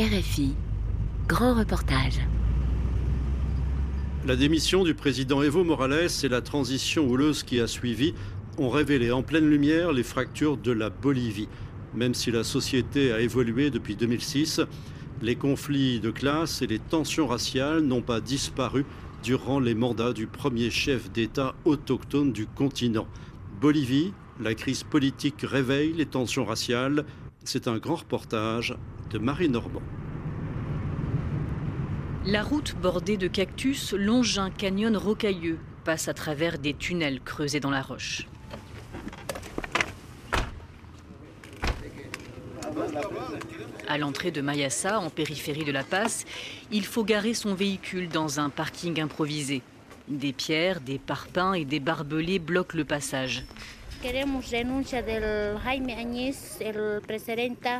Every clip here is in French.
RFI, grand reportage. La démission du président Evo Morales et la transition houleuse qui a suivi ont révélé en pleine lumière les fractures de la Bolivie. Même si la société a évolué depuis 2006, les conflits de classe et les tensions raciales n'ont pas disparu durant les mandats du premier chef d'État autochtone du continent. Bolivie, la crise politique réveille les tensions raciales. C'est un grand reportage de Marie Normand. La route bordée de cactus longe un canyon rocailleux, passe à travers des tunnels creusés dans la roche. À l'entrée de Mayassa, en périphérie de La Paz, il faut garer son véhicule dans un parking improvisé. Des pierres, des parpaings et des barbelés bloquent le passage.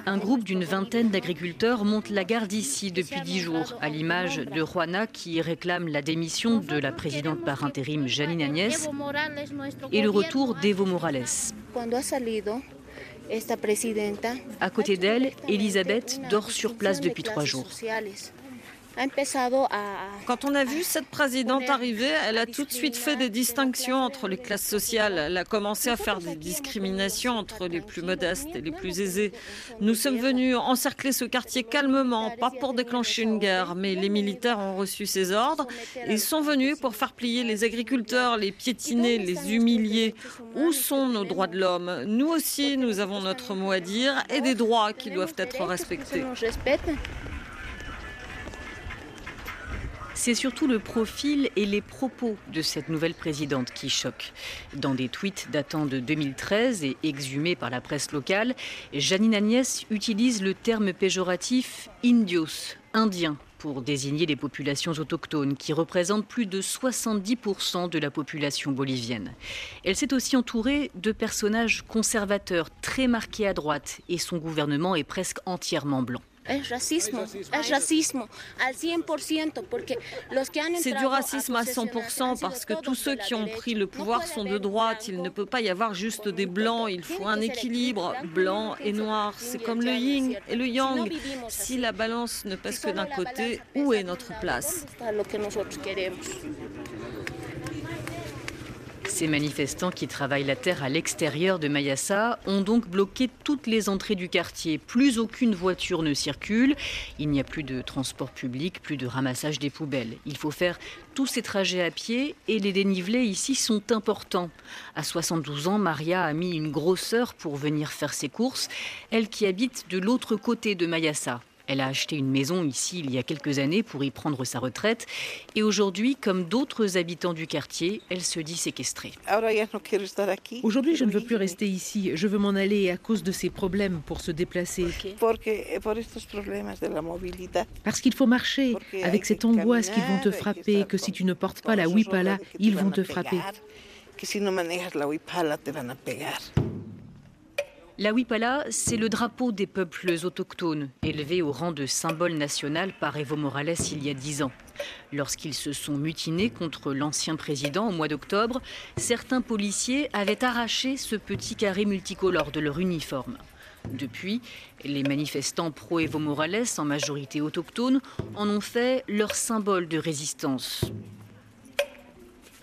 Un groupe d'une vingtaine d'agriculteurs monte la garde ici depuis dix jours, à l'image de Juana qui réclame la démission de la présidente par intérim Janine Agnès et le retour d'Evo Morales. À côté d'elle, Elisabeth dort sur place depuis trois jours. Quand on a vu cette présidente arriver, elle a tout de suite fait des distinctions entre les classes sociales. Elle a commencé à faire des discriminations entre les plus modestes et les plus aisés. Nous sommes venus encercler ce quartier calmement, pas pour déclencher une guerre, mais les militaires ont reçu ces ordres et sont venus pour faire plier les agriculteurs, les piétiner, les humilier. Où sont nos droits de l'homme? Nous aussi, nous avons notre mot à dire et des droits qui doivent être respectés. C'est surtout le profil et les propos de cette nouvelle présidente qui choquent. Dans des tweets datant de 2013 et exhumés par la presse locale, Janine Agnès utilise le terme péjoratif indios, indien, pour désigner les populations autochtones qui représentent plus de 70% de la population bolivienne. Elle s'est aussi entourée de personnages conservateurs très marqués à droite et son gouvernement est presque entièrement blanc. C'est du racisme à 100% parce que tous ceux qui ont pris le pouvoir sont de droite. Il ne peut pas y avoir juste des blancs, il faut un équilibre, blanc et noir. C'est comme le yin et le yang. Si la balance ne pèse que d'un côté, où est notre place? Ces manifestants qui travaillent la terre à l'extérieur de Mayassa ont donc bloqué toutes les entrées du quartier. Plus aucune voiture ne circule. Il n'y a plus de transport public, plus de ramassage des poubelles. Il faut faire tous ces trajets à pied et les dénivelés ici sont importants. À 72 ans, Maria a mis une grosse heure pour venir faire ses courses. Elle qui habite de l'autre côté de Mayassa. Elle a acheté une maison ici il y a quelques années pour y prendre sa retraite. Et aujourd'hui, comme d'autres habitants du quartier, elle se dit séquestrée. Aujourd'hui, je ne veux plus rester ici. Je veux m'en aller à cause de ces problèmes pour se déplacer. Parce qu'il faut marcher avec cette angoisse qu'ils vont te frapper, que si tu ne portes pas la huipala, ils vont te frapper. La Wipala, c'est le drapeau des peuples autochtones, élevé au rang de symbole national par Evo Morales il y a dix ans. Lorsqu'ils se sont mutinés contre l'ancien président au mois d'octobre, certains policiers avaient arraché ce petit carré multicolore de leur uniforme. Depuis, les manifestants pro-Evo Morales, en majorité autochtones, en ont fait leur symbole de résistance.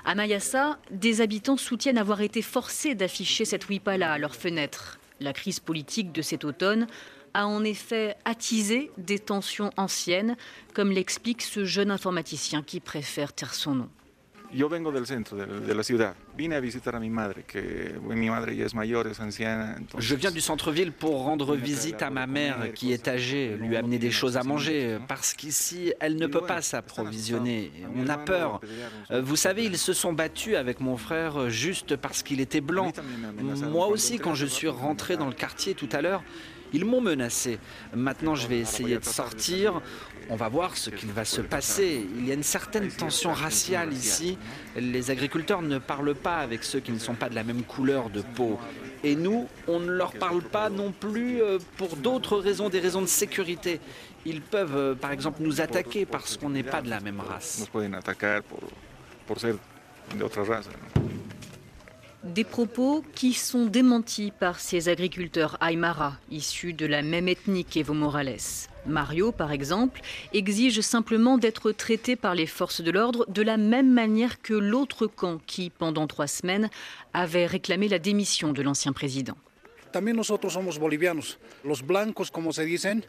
À Mayassa, des habitants soutiennent avoir été forcés d'afficher cette Wipala à leurs fenêtres. La crise politique de cet automne a en effet attisé des tensions anciennes, comme l'explique ce jeune informaticien qui préfère taire son nom. Je viens du centre-ville pour rendre visite à ma mère qui est âgée, lui amener des choses à manger, parce qu'ici, elle ne peut pas s'approvisionner. On a peur. Euh, vous savez, ils se sont battus avec mon frère juste parce qu'il était blanc. Moi aussi, quand je suis rentré dans le quartier tout à l'heure, ils m'ont menacé. Maintenant, je vais essayer de sortir. On va voir ce qu'il va se passer. Il y a une certaine tension raciale ici. Les agriculteurs ne parlent pas avec ceux qui ne sont pas de la même couleur de peau. Et nous, on ne leur parle pas non plus euh, pour d'autres raisons, des raisons de sécurité. Ils peuvent, euh, par exemple, nous attaquer parce qu'on n'est pas de la même race. Des propos qui sont démentis par ces agriculteurs Aymara, issus de la même ethnie qu'Evo Morales. Mario, par exemple, exige simplement d'être traité par les forces de l'ordre de la même manière que l'autre camp qui, pendant trois semaines, avait réclamé la démission de l'ancien président. También nosotros somos bolivianos, los blancos, como se dicen.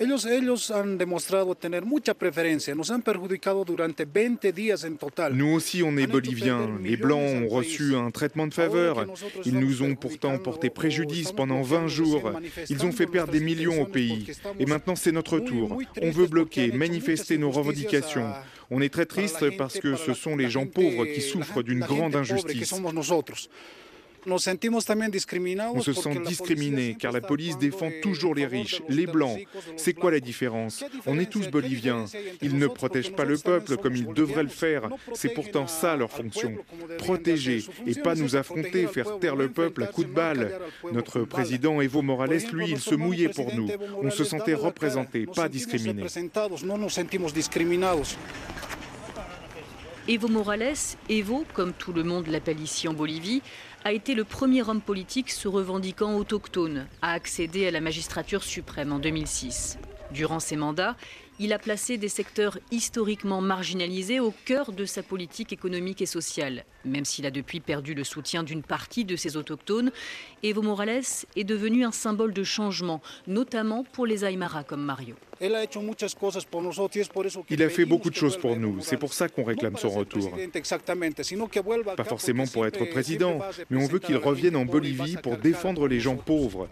Ellos, ellos han demostrado tener mucha preferencia, nos han perjudicado durante 20 días en total. Nous aussi, on est boliviens. Les Blancs ont reçu un traitement de faveur. Ils nous ont pourtant porté préjudice pendant 20 jours. Ils ont fait perdre des millions au pays. Et maintenant, c'est notre tour. On veut bloquer, manifester nos revendications. On est très triste parce que ce sont les gens pauvres qui souffrent d'une grande injustice. Nous On se sent discriminés car la police défend toujours les riches, les blancs. C'est quoi la différence On est tous boliviens. Ils ne protègent pas le peuple comme ils devraient le faire. C'est pourtant ça leur fonction. Protéger et pas nous affronter, faire taire le peuple à coups de balle. Notre président Evo Morales, lui, il se mouillait pour nous. On se sentait représenté, pas discriminé. Evo Morales, Evo, comme tout le monde l'appelle ici en Bolivie, a été le premier homme politique se revendiquant autochtone à accéder à la magistrature suprême en 2006. Durant ses mandats, il a placé des secteurs historiquement marginalisés au cœur de sa politique économique et sociale. Même s'il a depuis perdu le soutien d'une partie de ses autochtones, Evo Morales est devenu un symbole de changement, notamment pour les Aymara comme Mario. Il a fait beaucoup de choses pour nous. C'est pour ça qu'on réclame son retour. Pas forcément pour être président, mais on veut qu'il revienne en Bolivie pour défendre les gens pauvres.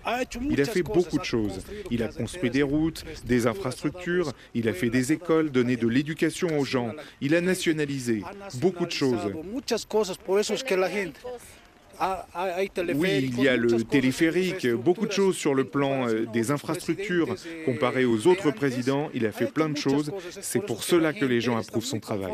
Il a fait beaucoup de choses. Il a construit des routes, des infrastructures, il a fait des écoles, donné de l'éducation aux gens. Il a nationalisé beaucoup de choses. Oui, il y a le téléphérique, beaucoup de choses sur le plan euh, des infrastructures. Comparé aux autres présidents, il a fait plein de choses. C'est pour cela que les gens approuvent son travail.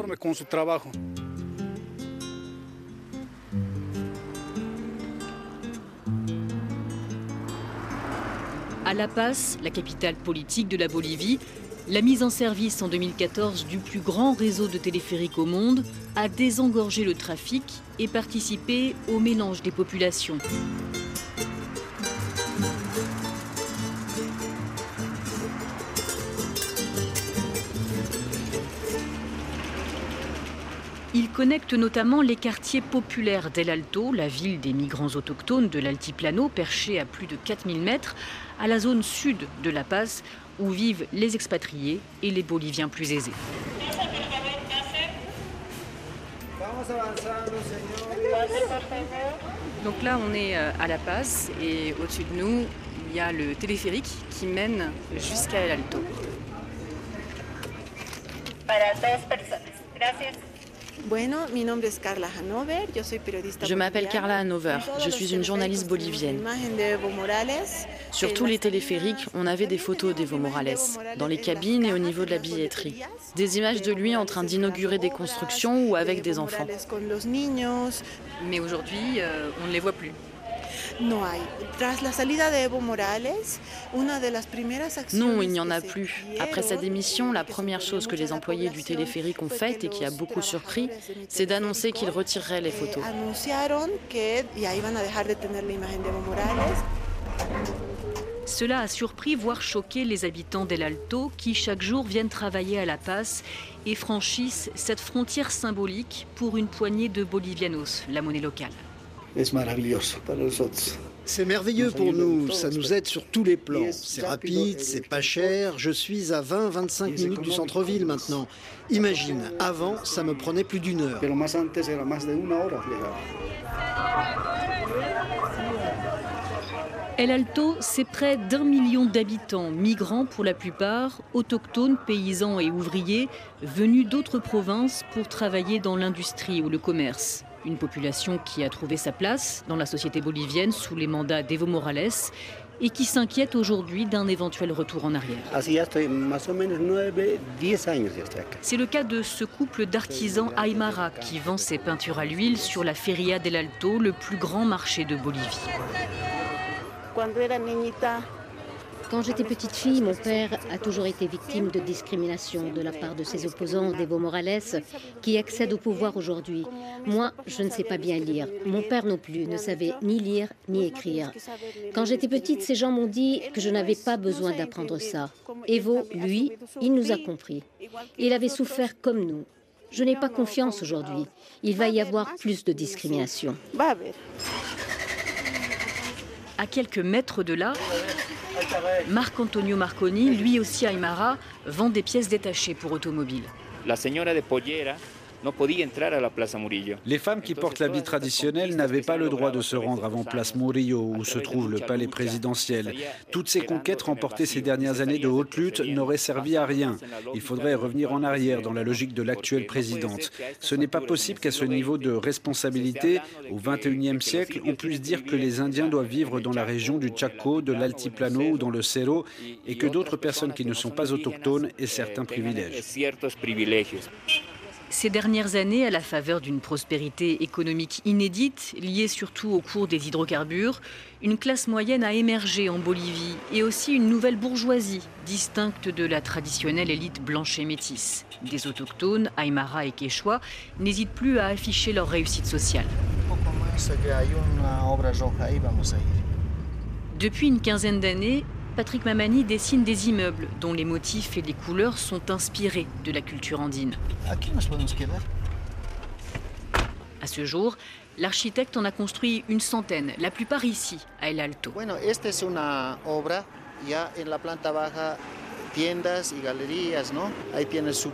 À La Paz, la capitale politique de la Bolivie, la mise en service en 2014 du plus grand réseau de téléphériques au monde a désengorgé le trafic et participé au mélange des populations. Il connecte notamment les quartiers populaires d'El Alto, la ville des migrants autochtones de l'Altiplano, perchée à plus de 4000 mètres, à la zone sud de La Paz, où vivent les expatriés et les Boliviens plus aisés. Donc là, on est euh, à La Paz et au-dessus de nous, il y a le téléphérique qui mène jusqu'à El Alto. Je m'appelle Carla Hanover, je suis une journaliste bolivienne. Sur tous les téléphériques, on avait des photos d'Evo Morales, dans les cabines et au niveau de la billetterie. Des images de lui en train d'inaugurer des constructions ou avec des enfants. Mais aujourd'hui, euh, on ne les voit plus. Non, il n'y en a plus. Après sa démission, la première chose que les employés du téléphérique ont faite et qui a beaucoup surpris, c'est d'annoncer qu'ils retireraient les photos. Cela a surpris, voire choqué les habitants d'El Alto qui chaque jour viennent travailler à La Paz et franchissent cette frontière symbolique pour une poignée de bolivianos, la monnaie locale. C'est merveilleux pour nous, ça nous aide sur tous les plans. C'est rapide, c'est pas cher, je suis à 20-25 minutes du centre-ville maintenant. Imagine, avant, ça me prenait plus d'une heure. El Alto, c'est près d'un million d'habitants, migrants pour la plupart, autochtones, paysans et ouvriers, venus d'autres provinces pour travailler dans l'industrie ou le commerce. Une population qui a trouvé sa place dans la société bolivienne sous les mandats d'Evo Morales et qui s'inquiète aujourd'hui d'un éventuel retour en arrière. C'est le cas de ce couple d'artisans Aymara qui vend ses peintures à l'huile sur la Feria del Alto, le plus grand marché de Bolivie. Quand j'étais petite fille, mon père a toujours été victime de discrimination de la part de ses opposants, d'Evo Morales, qui accède au pouvoir aujourd'hui. Moi, je ne sais pas bien lire. Mon père non plus ne savait ni lire ni écrire. Quand j'étais petite, ces gens m'ont dit que je n'avais pas besoin d'apprendre ça. Evo, lui, il nous a compris. Il avait souffert comme nous. Je n'ai pas confiance aujourd'hui. Il va y avoir plus de discrimination. À quelques mètres de là, Marc-Antonio Marconi, lui aussi Aymara, vend des pièces détachées pour automobiles. La señora de Pollera les femmes qui portent l'habit traditionnel n'avaient pas le droit de se rendre avant Place Murillo, où se trouve le palais présidentiel. Toutes ces conquêtes remportées ces dernières années de haute lutte n'auraient servi à rien. Il faudrait revenir en arrière dans la logique de l'actuelle présidente. Ce n'est pas possible qu'à ce niveau de responsabilité, au XXIe siècle, on puisse dire que les Indiens doivent vivre dans la région du Chaco, de l'Altiplano ou dans le Cerro, et que d'autres personnes qui ne sont pas autochtones aient certains privilèges. Ces dernières années, à la faveur d'une prospérité économique inédite, liée surtout au cours des hydrocarbures, une classe moyenne a émergé en Bolivie et aussi une nouvelle bourgeoisie, distincte de la traditionnelle élite blanche et métisse. Des autochtones, Aymara et Quechua, n'hésitent plus à afficher leur réussite sociale. Depuis une quinzaine d'années, Patrick Mamani dessine des immeubles dont les motifs et les couleurs sont inspirés de la culture andine. À ce jour, l'architecte en a construit une centaine, la plupart ici, à El Alto.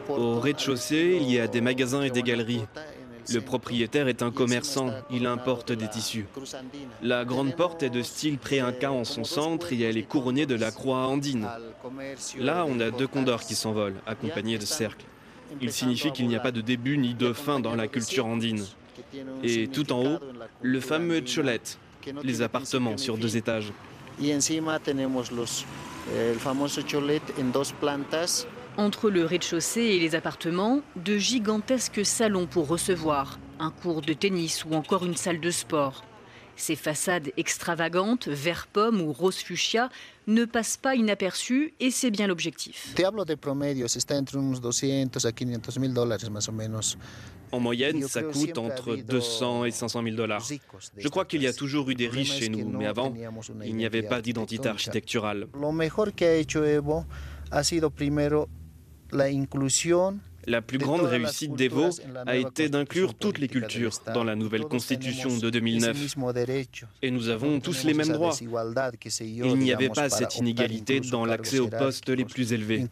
Au rez-de-chaussée, il y a des magasins et des galeries. Le propriétaire est un commerçant, il importe des tissus. La grande porte est de style pré-inca en son centre et elle est couronnée de la croix andine. Là, on a deux condors qui s'envolent, accompagnés de cercles. Il signifie qu'il n'y a pas de début ni de fin dans la culture andine. Et tout en haut, le fameux cholette, les appartements sur deux étages. Entre le rez-de-chaussée et les appartements, de gigantesques salons pour recevoir, un cours de tennis ou encore une salle de sport. Ces façades extravagantes, vert pomme ou rose fuchsia, ne passent pas inaperçues et c'est bien l'objectif. En moyenne, ça coûte entre 200 et 500 000 dollars. Je crois qu'il y a toujours eu des riches chez nous, mais avant, il n'y avait pas d'identité architecturale. La plus grande réussite d'Evo a été d'inclure toutes les cultures dans la nouvelle constitution de 2009. Et nous avons tous les mêmes droits. Il n'y avait pas cette inégalité dans l'accès aux postes les plus élevés.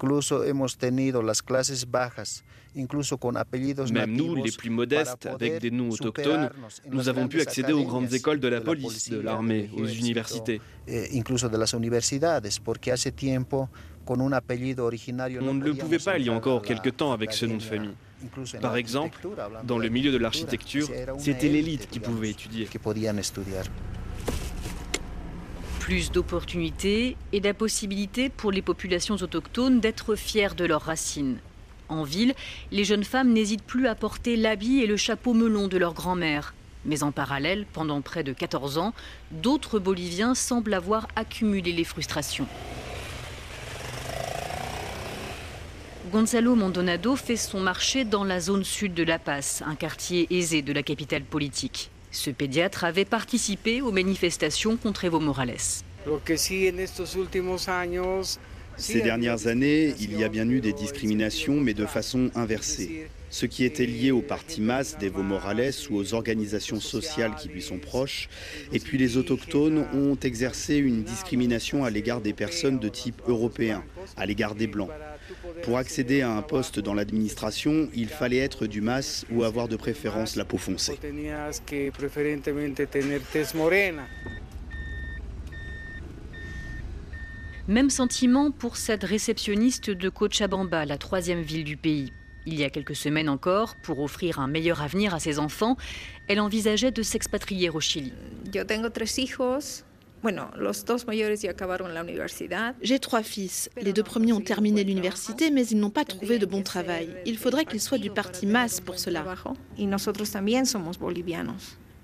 Même nous, les plus modestes, avec des noms autochtones, nous avons pu accéder aux grandes écoles de la police, de l'armée, aux universités. On ne le pouvait pas il y a encore quelque temps avec ce nom de famille. Par exemple, dans le milieu de l'architecture, c'était l'élite qui pouvait étudier. Plus d'opportunités et de possibilités pour les populations autochtones d'être fières de leurs racines. En ville, les jeunes femmes n'hésitent plus à porter l'habit et le chapeau melon de leur grand-mère. Mais en parallèle, pendant près de 14 ans, d'autres Boliviens semblent avoir accumulé les frustrations. Gonzalo Mondonado fait son marché dans la zone sud de La Paz, un quartier aisé de la capitale politique. Ce pédiatre avait participé aux manifestations contre Evo Morales. Ces dernières années, il y a bien eu des discriminations, mais de façon inversée. Ce qui était lié au parti MAS d'Evo Morales ou aux organisations sociales qui lui sont proches. Et puis les autochtones ont exercé une discrimination à l'égard des personnes de type européen, à l'égard des blancs. Pour accéder à un poste dans l'administration, il fallait être du MAS ou avoir de préférence la peau foncée. Même sentiment pour cette réceptionniste de Cochabamba, la troisième ville du pays. Il y a quelques semaines encore, pour offrir un meilleur avenir à ses enfants, elle envisageait de s'expatrier au Chili. J'ai trois fils. Les deux premiers ont terminé l'université, mais ils n'ont pas trouvé de bon travail. Il faudrait qu'ils soient du parti MAS pour cela.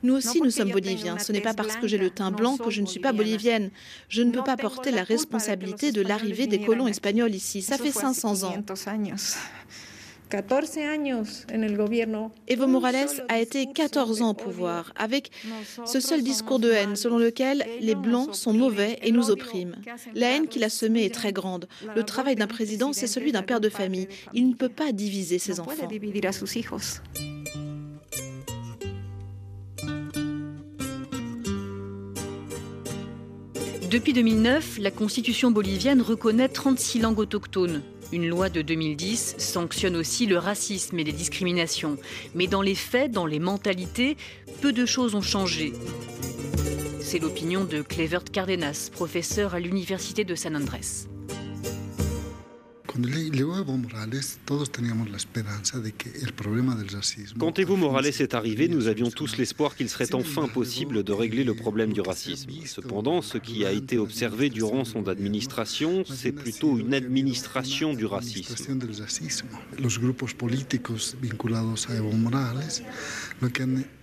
Nous aussi, nous sommes boliviens. Ce n'est pas parce que j'ai le teint blanc que je ne suis pas bolivienne. Je ne peux pas porter la responsabilité de l'arrivée des colons espagnols ici. Ça fait 500 ans. Evo Morales a été 14 ans au pouvoir, avec ce seul discours de haine selon lequel les Blancs sont mauvais et nous oppriment. La haine qu'il a semée est très grande. Le travail d'un président, c'est celui d'un père de famille. Il ne peut pas diviser ses enfants. Depuis 2009, la constitution bolivienne reconnaît 36 langues autochtones. Une loi de 2010 sanctionne aussi le racisme et les discriminations. Mais dans les faits, dans les mentalités, peu de choses ont changé. C'est l'opinion de Clevert Cardenas, professeur à l'Université de San Andrés. Quand Evo Morales est arrivé, nous avions tous l'espoir qu'il serait enfin possible de régler le problème du racisme. Cependant, ce qui a été observé durant son administration, c'est plutôt une administration du racisme.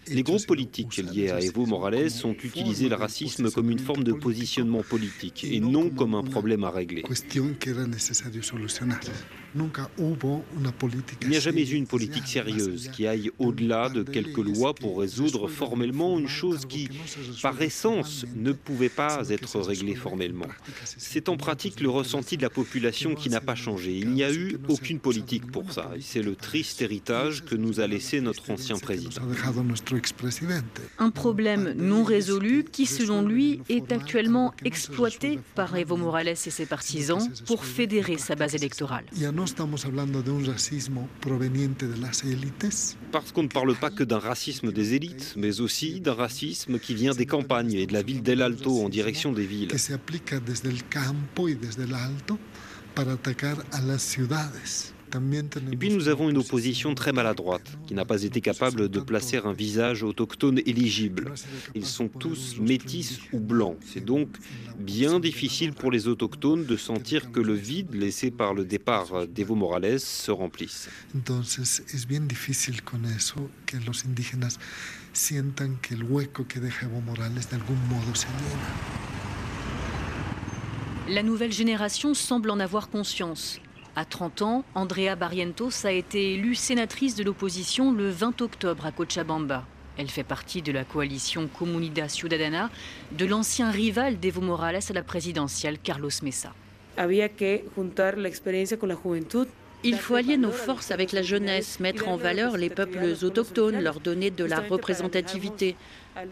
Les groupes politiques liés à Evo Morales ont utilisé le racisme comme une forme de positionnement politique et non comme un problème à régler. Il n'y a jamais eu une politique sérieuse qui aille au-delà de quelques lois pour résoudre formellement une chose qui, par essence, ne pouvait pas être réglée formellement. C'est en pratique le ressenti de la population qui n'a pas changé. Il n'y a eu aucune politique pour ça. C'est le triste héritage que nous a laissé notre ancien président. Un problème non résolu qui, selon lui, est actuellement exploité par Evo Morales et ses partisans pour fédérer sa base électorale. Parce qu'on ne parle pas que d'un racisme des élites, mais aussi d'un racisme qui vient des campagnes et de la ville d'El Alto en direction des villes. Et puis nous avons une opposition très maladroite, qui n'a pas été capable de placer un visage autochtone éligible. Ils sont tous métis ou blancs. C'est donc bien difficile pour les autochtones de sentir que le vide laissé par le départ d'Evo Morales se remplisse. La nouvelle génération semble en avoir conscience. À 30 ans, Andrea Barrientos a été élue sénatrice de l'opposition le 20 octobre à Cochabamba. Elle fait partie de la coalition Comunidad Ciudadana de l'ancien rival d'Evo Morales à la présidentielle, Carlos Mesa. Il faut allier nos forces avec la jeunesse, mettre en valeur les peuples autochtones, leur donner de la représentativité,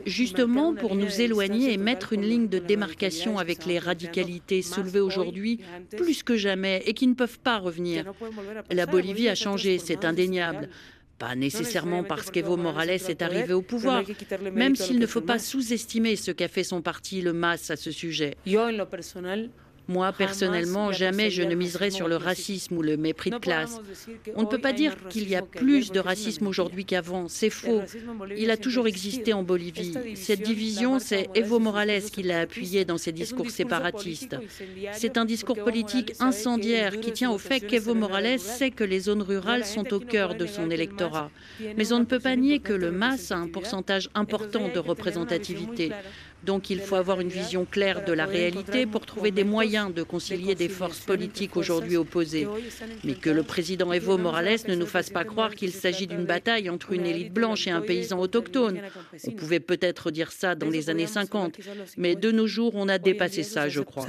justement pour nous éloigner et mettre une ligne de démarcation avec les radicalités soulevées aujourd'hui plus que jamais et qui ne peuvent pas revenir. La Bolivie a changé, c'est indéniable. Pas nécessairement parce qu'Evo Morales est arrivé au pouvoir, même s'il ne faut pas sous-estimer ce qu'a fait son parti, le MAS, à ce sujet. Moi, personnellement, jamais je ne miserai sur le racisme ou le mépris de classe. On ne peut pas dire qu'il y a plus de racisme aujourd'hui qu'avant. C'est faux. Il a toujours existé en Bolivie. Cette division, c'est Evo Morales qui l'a appuyé dans ses discours séparatistes. C'est un discours politique incendiaire qui tient au fait qu'Evo Morales sait que les zones rurales sont au cœur de son électorat. Mais on ne peut pas nier que le MAS a un pourcentage important de représentativité. Donc il faut avoir une vision claire de la réalité pour trouver des moyens de concilier des forces politiques aujourd'hui opposées. Mais que le président Evo Morales ne nous fasse pas croire qu'il s'agit d'une bataille entre une élite blanche et un paysan autochtone. On pouvait peut-être dire ça dans les années 50, mais de nos jours, on a dépassé ça, je crois.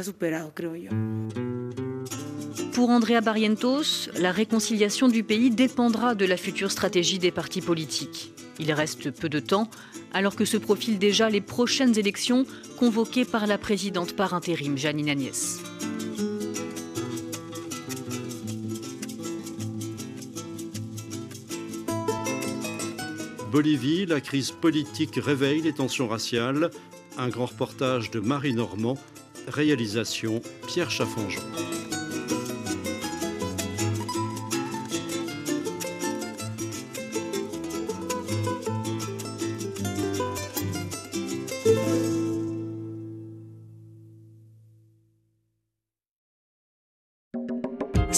Pour Andrea Barrientos, la réconciliation du pays dépendra de la future stratégie des partis politiques. Il reste peu de temps, alors que se profilent déjà les prochaines élections convoquées par la présidente par intérim, Janine Agnès. Bolivie, la crise politique réveille les tensions raciales. Un grand reportage de Marie Normand, réalisation Pierre Chaffangeon.